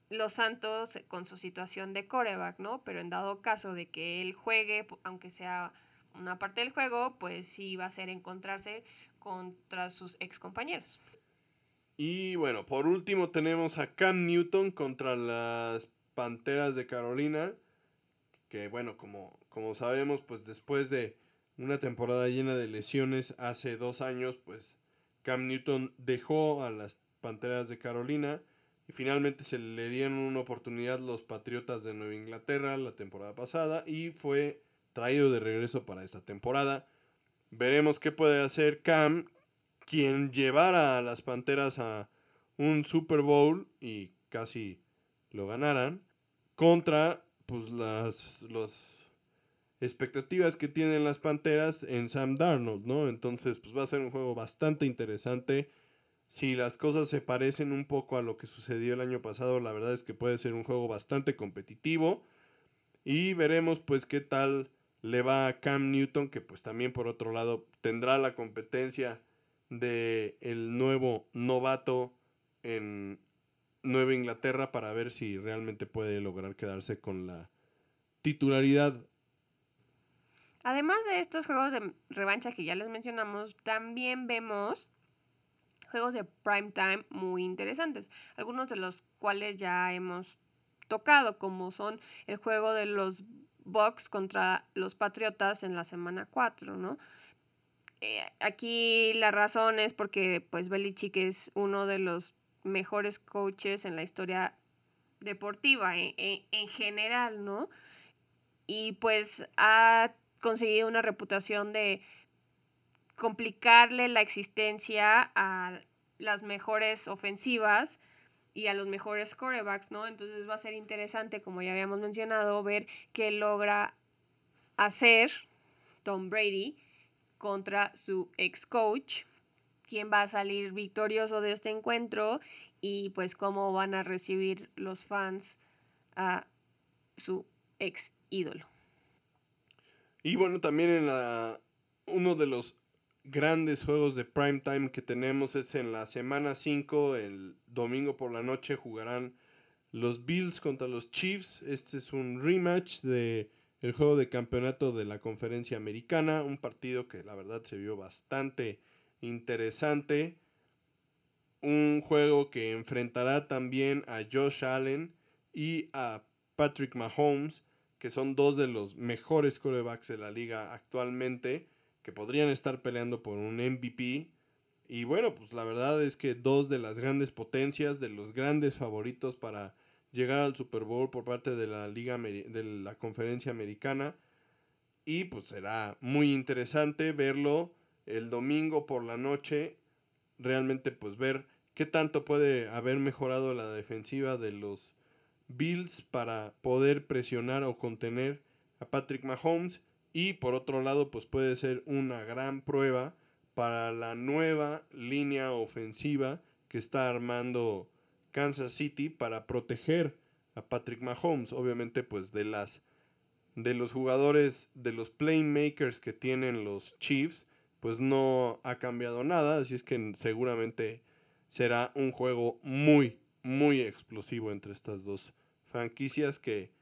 los Santos con su situación de coreback, ¿no? Pero en dado caso de que él juegue, aunque sea una parte del juego, pues sí va a ser encontrarse contra sus ex compañeros. Y bueno, por último tenemos a Cam Newton contra las Panteras de Carolina, que bueno, como, como sabemos, pues después de una temporada llena de lesiones hace dos años, pues Cam Newton dejó a las Panteras de Carolina y finalmente se le dieron una oportunidad los Patriotas de Nueva Inglaterra la temporada pasada y fue traído de regreso para esta temporada. Veremos qué puede hacer Cam, quien llevara a las Panteras a un Super Bowl y casi lo ganaran, contra pues las, expectativas que tienen las Panteras en Sam Darnold, ¿no? Entonces, pues va a ser un juego bastante interesante. Si las cosas se parecen un poco a lo que sucedió el año pasado, la verdad es que puede ser un juego bastante competitivo. Y veremos pues qué tal le va a Cam Newton, que pues también por otro lado tendrá la competencia de el nuevo novato en Nueva Inglaterra para ver si realmente puede lograr quedarse con la titularidad. Además de estos juegos de revancha que ya les mencionamos, también vemos juegos de prime time muy interesantes, algunos de los cuales ya hemos tocado, como son el juego de los Bucks contra los Patriotas en la semana 4, ¿no? Eh, aquí la razón es porque pues Belichick es uno de los mejores coaches en la historia deportiva en, en general, ¿no? Y pues ha conseguido una reputación de complicarle la existencia a las mejores ofensivas y a los mejores corebacks, ¿no? Entonces va a ser interesante, como ya habíamos mencionado, ver qué logra hacer Tom Brady contra su ex coach, quién va a salir victorioso de este encuentro y pues cómo van a recibir los fans a su ex ídolo. Y bueno, también en la uno de los grandes juegos de prime time que tenemos es en la semana 5, el domingo por la noche jugarán los Bills contra los Chiefs. Este es un rematch de el juego de campeonato de la conferencia americana, un partido que la verdad se vio bastante interesante. Un juego que enfrentará también a Josh Allen y a Patrick Mahomes, que son dos de los mejores quarterbacks de la liga actualmente que podrían estar peleando por un MVP. Y bueno, pues la verdad es que dos de las grandes potencias, de los grandes favoritos para llegar al Super Bowl por parte de la liga de la conferencia americana. Y pues será muy interesante verlo el domingo por la noche. Realmente pues ver qué tanto puede haber mejorado la defensiva de los Bills para poder presionar o contener a Patrick Mahomes y por otro lado, pues puede ser una gran prueba para la nueva línea ofensiva que está armando Kansas City para proteger a Patrick Mahomes. Obviamente, pues de las de los jugadores, de los playmakers que tienen los Chiefs, pues no ha cambiado nada. Así es que seguramente será un juego muy, muy explosivo entre estas dos franquicias que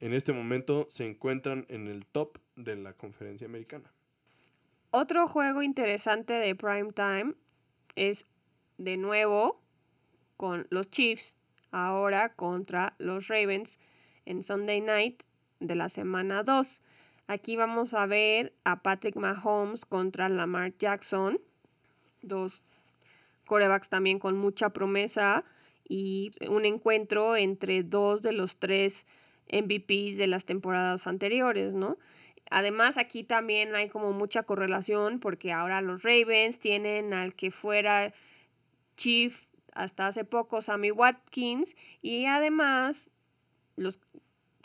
en este momento se encuentran en el top de la conferencia americana. Otro juego interesante de prime time es de nuevo con los Chiefs, ahora contra los Ravens en Sunday Night de la semana 2. Aquí vamos a ver a Patrick Mahomes contra Lamar Jackson, dos corebacks también con mucha promesa y un encuentro entre dos de los tres MVPs de las temporadas anteriores, ¿no? Además, aquí también hay como mucha correlación porque ahora los Ravens tienen al que fuera Chief hasta hace poco, Sammy Watkins, y además los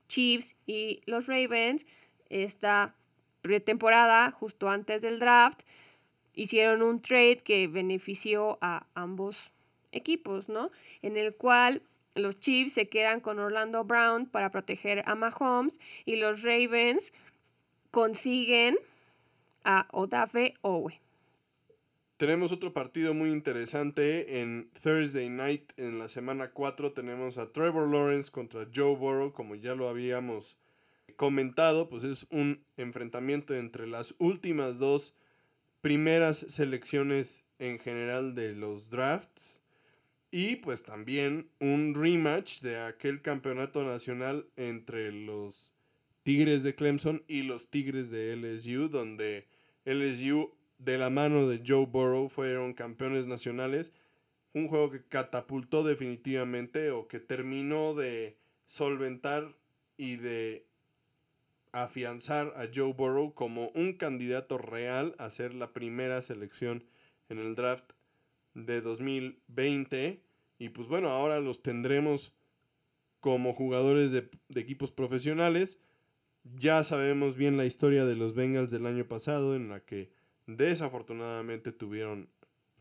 Chiefs y los Ravens, esta pretemporada, justo antes del draft, hicieron un trade que benefició a ambos equipos, ¿no? En el cual los Chiefs se quedan con Orlando Brown para proteger a Mahomes y los Ravens consiguen a Odafe Owe. Tenemos otro partido muy interesante en Thursday Night en la semana 4 tenemos a Trevor Lawrence contra Joe Burrow. Como ya lo habíamos comentado pues es un enfrentamiento entre las últimas dos primeras selecciones en general de los drafts. Y pues también un rematch de aquel campeonato nacional entre los Tigres de Clemson y los Tigres de LSU, donde LSU de la mano de Joe Burrow fueron campeones nacionales. Un juego que catapultó definitivamente o que terminó de solventar y de afianzar a Joe Burrow como un candidato real a ser la primera selección en el draft de 2020. Y pues bueno, ahora los tendremos como jugadores de, equipos profesionales. Ya sabemos bien la historia de los Bengals del año pasado, en la que desafortunadamente tuvieron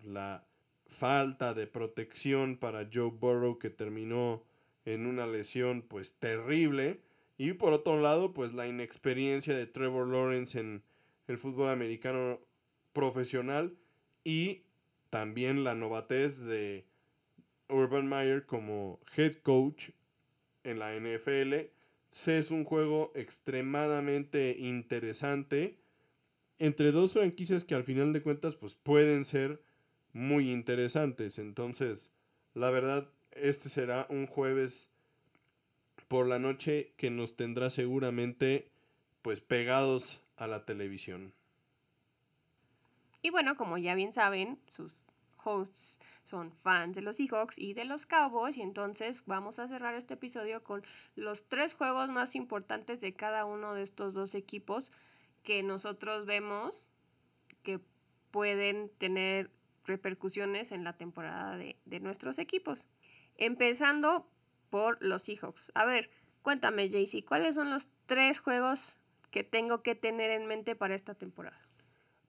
la falta de protección para Joe Burrow, que terminó en una lesión pues terrible. Y por otro lado, pues la inexperiencia de Trevor Lawrence en el fútbol americano profesional y también la novatez de Urban Meyer como head coach en la NFL. Es un juego extremadamente interesante entre dos franquicias que al final de cuentas pues pueden ser muy interesantes. Entonces, la verdad, este será un jueves por la noche que nos tendrá seguramente pues pegados a la televisión. Y bueno, como ya bien saben, sus hosts son fans de los Seahawks y de los Cowboys y entonces vamos a cerrar este episodio con los tres juegos más importantes de cada uno de estos dos equipos que nosotros vemos que pueden tener repercusiones en la temporada de, de nuestros equipos. Empezando por los Seahawks. A ver, cuéntame, JC, ¿cuáles son los tres juegos que tengo que tener en mente para esta temporada?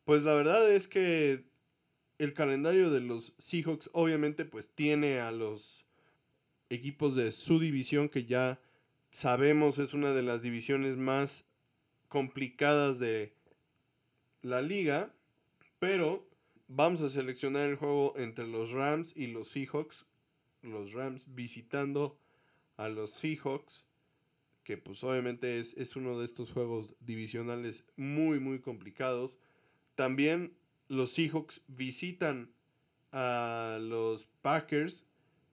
Pues la verdad es que el calendario de los Seahawks obviamente pues tiene a los equipos de su división que ya sabemos es una de las divisiones más complicadas de la liga, pero vamos a seleccionar el juego entre los Rams y los Seahawks, los Rams visitando a los Seahawks, que pues obviamente es, es uno de estos juegos divisionales muy muy complicados. También los Seahawks visitan a los Packers,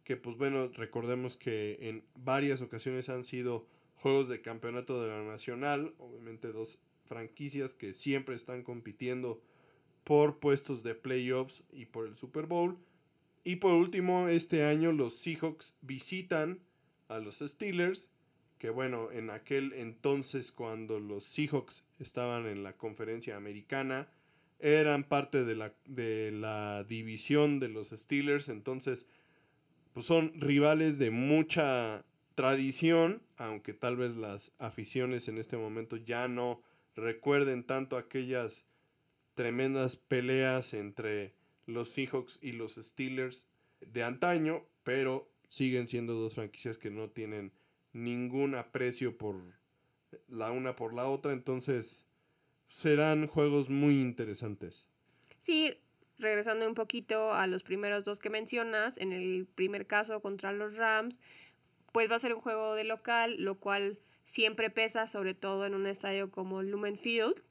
que pues bueno, recordemos que en varias ocasiones han sido juegos de campeonato de la nacional, obviamente dos franquicias que siempre están compitiendo por puestos de playoffs y por el Super Bowl. Y por último, este año los Seahawks visitan a los Steelers, que bueno, en aquel entonces cuando los Seahawks estaban en la conferencia americana, eran parte de la, de la división de los Steelers, entonces pues son rivales de mucha tradición, aunque tal vez las aficiones en este momento ya no recuerden tanto aquellas tremendas peleas entre los Seahawks y los Steelers de antaño, pero siguen siendo dos franquicias que no tienen ningún aprecio por la una por la otra, entonces serán juegos muy interesantes. Sí, regresando un poquito a los primeros dos que mencionas, en el primer caso contra los Rams, pues va a ser un juego de local, lo cual siempre pesa, sobre todo en un estadio como Lumen Field,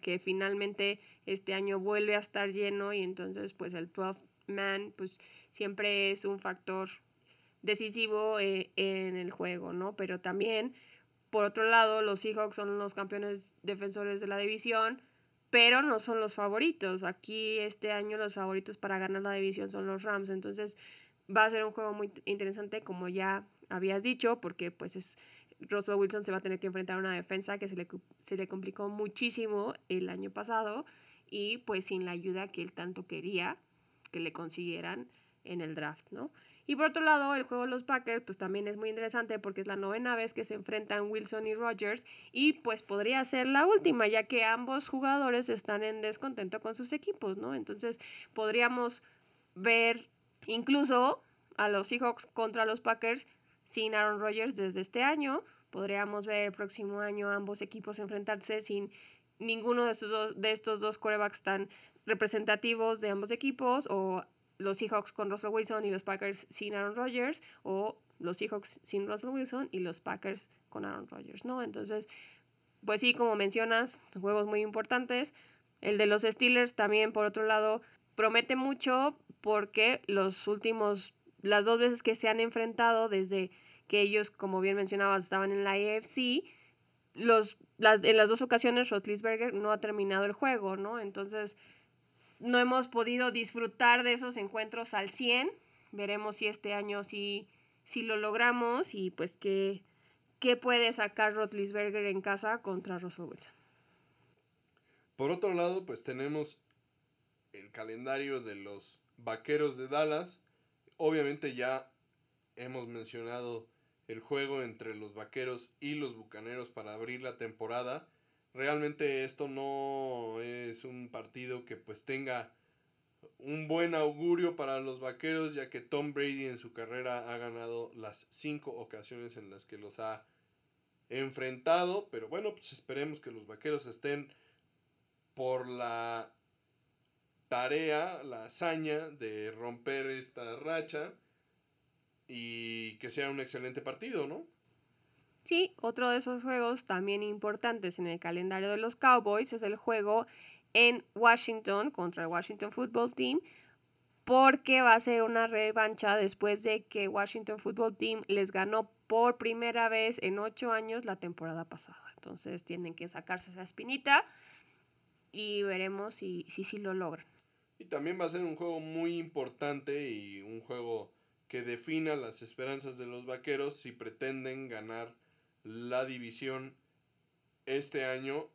que finalmente este año vuelve a estar lleno y entonces pues el 12 man pues siempre es un factor decisivo eh, en el juego, ¿no? Pero también por otro lado, los Seahawks son los campeones defensores de la división, pero no son los favoritos. Aquí este año los favoritos para ganar la división son los Rams. Entonces va a ser un juego muy interesante, como ya habías dicho, porque pues es Russell Wilson se va a tener que enfrentar a una defensa que se le, se le complicó muchísimo el año pasado y pues sin la ayuda que él tanto quería que le consiguieran en el draft, ¿no? Y por otro lado, el juego de los Packers pues también es muy interesante porque es la novena vez que se enfrentan Wilson y Rogers y pues podría ser la última ya que ambos jugadores están en descontento con sus equipos, ¿no? Entonces podríamos ver incluso a los Seahawks contra los Packers sin Aaron Rodgers desde este año. Podríamos ver el próximo año ambos equipos enfrentarse sin ninguno de dos, de estos dos corebacks tan representativos de ambos equipos o los Seahawks con Russell Wilson y los Packers sin Aaron Rodgers o los Seahawks sin Russell Wilson y los Packers con Aaron Rodgers, ¿no? Entonces, pues sí, como mencionas, juegos muy importantes. El de los Steelers también, por otro lado, promete mucho porque los últimos, las dos veces que se han enfrentado desde que ellos, como bien mencionabas, estaban en la AFC, los, las, en las dos ocasiones Rotlisberger no ha terminado el juego, ¿no? Entonces, no hemos podido disfrutar de esos encuentros al 100. Veremos si este año sí, sí lo logramos y pues qué, qué puede sacar Rotlisberger en casa contra Russell Wilson. Por otro lado, pues tenemos el calendario de los Vaqueros de Dallas. Obviamente ya hemos mencionado el juego entre los Vaqueros y los Bucaneros para abrir la temporada. Realmente esto no es un partido que pues tenga un buen augurio para los Vaqueros ya que Tom Brady en su carrera ha ganado las cinco ocasiones en las que los ha enfrentado. Pero bueno, pues esperemos que los Vaqueros estén por la tarea, la hazaña de romper esta racha y que sea un excelente partido, ¿no? Sí, otro de esos juegos también importantes en el calendario de los Cowboys es el juego en Washington contra el Washington Football Team porque va a ser una revancha después de que Washington Football Team les ganó por primera vez en ocho años la temporada pasada. Entonces tienen que sacarse esa espinita y veremos si si, si lo logran. Y también va a ser un juego muy importante y un juego que defina las esperanzas de los vaqueros si pretenden ganar la división este año,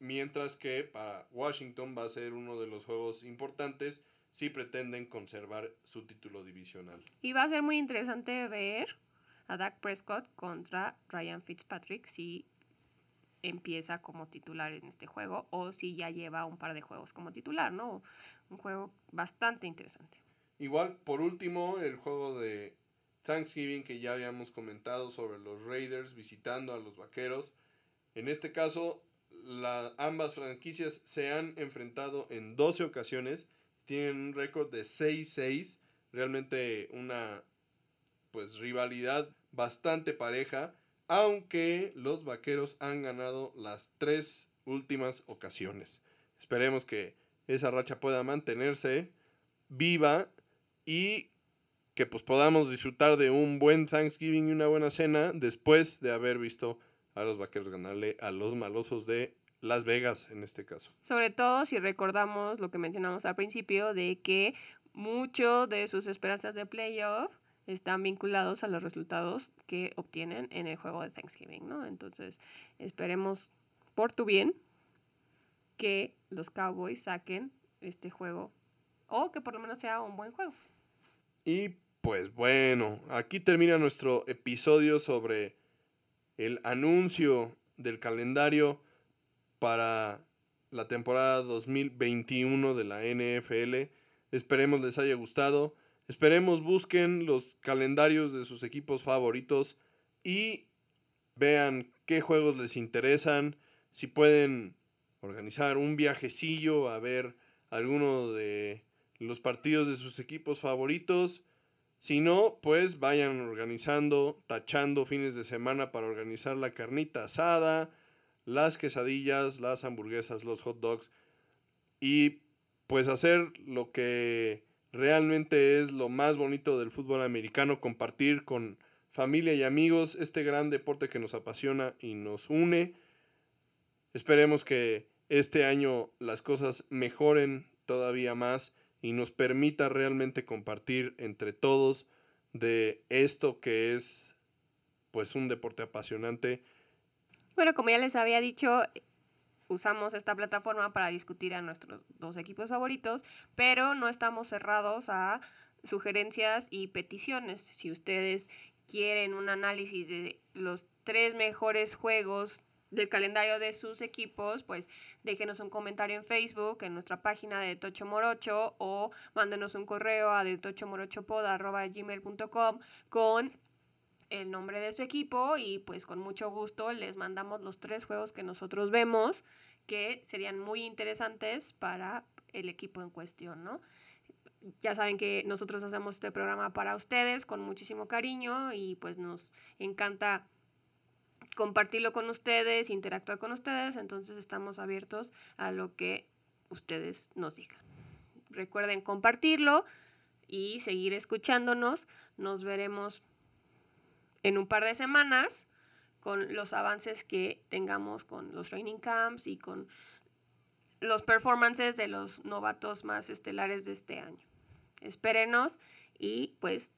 mientras que para Washington va a ser uno de los juegos importantes si pretenden conservar su título divisional. Y va a ser muy interesante ver a Dak Prescott contra Ryan Fitzpatrick si empieza como titular en este juego o si ya lleva un par de juegos como titular, ¿no? Un juego bastante interesante. Igual, por último, el juego de Thanksgiving que ya habíamos comentado sobre los Raiders visitando a los Vaqueros. En este caso, la, ambas franquicias se han enfrentado en 12 ocasiones, tienen un récord de 6-6, realmente una pues rivalidad bastante pareja aunque los vaqueros han ganado las tres últimas ocasiones. Esperemos que esa racha pueda mantenerse viva y que pues podamos disfrutar de un buen Thanksgiving y una buena cena después de haber visto a los vaqueros ganarle a los malosos de Las Vegas en este caso. Sobre todo si recordamos lo que mencionamos al principio de que mucho de sus esperanzas de playoff están vinculados a los resultados que obtienen en el juego de Thanksgiving, ¿no? Entonces, esperemos por tu bien que los Cowboys saquen este juego o que por lo menos sea un buen juego. Y pues bueno, aquí termina nuestro episodio sobre el anuncio del calendario para la temporada 2021 de la NFL. Esperemos les haya gustado. Esperemos busquen los calendarios de sus equipos favoritos y vean qué juegos les interesan, si pueden organizar un viajecillo a ver alguno de los partidos de sus equipos favoritos. Si no, pues vayan organizando, tachando fines de semana para organizar la carnita asada, las quesadillas, las hamburguesas, los hot dogs y pues hacer lo que Realmente es lo más bonito del fútbol americano, compartir con familia y amigos este gran deporte que nos apasiona y nos une. Esperemos que este año las cosas mejoren todavía más y nos permita realmente compartir entre todos de esto que es pues un deporte apasionante. Bueno, como ya les había dicho, usamos esta plataforma para discutir a nuestros dos equipos favoritos, pero no estamos cerrados a sugerencias y peticiones. Si ustedes quieren un análisis de los tres mejores juegos del calendario de sus equipos, pues déjenos un comentario en Facebook, en nuestra página de Tocho Morocho o mándenos un correo a de gmail.com con el nombre de su equipo y pues con mucho gusto les mandamos los tres juegos que nosotros vemos que serían muy interesantes para el equipo en cuestión, ¿no? Ya saben que nosotros hacemos este programa para ustedes con muchísimo cariño y pues nos encanta compartirlo con ustedes, interactuar con ustedes, entonces estamos abiertos a lo que ustedes nos digan. Recuerden compartirlo y seguir escuchándonos. Nos veremos en un par de semanas con los avances que tengamos con los training camps y con los performances de los novatos más estelares de este año. Espérenos y pues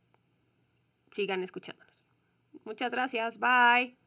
sigan escuchándonos. Muchas gracias. Bye.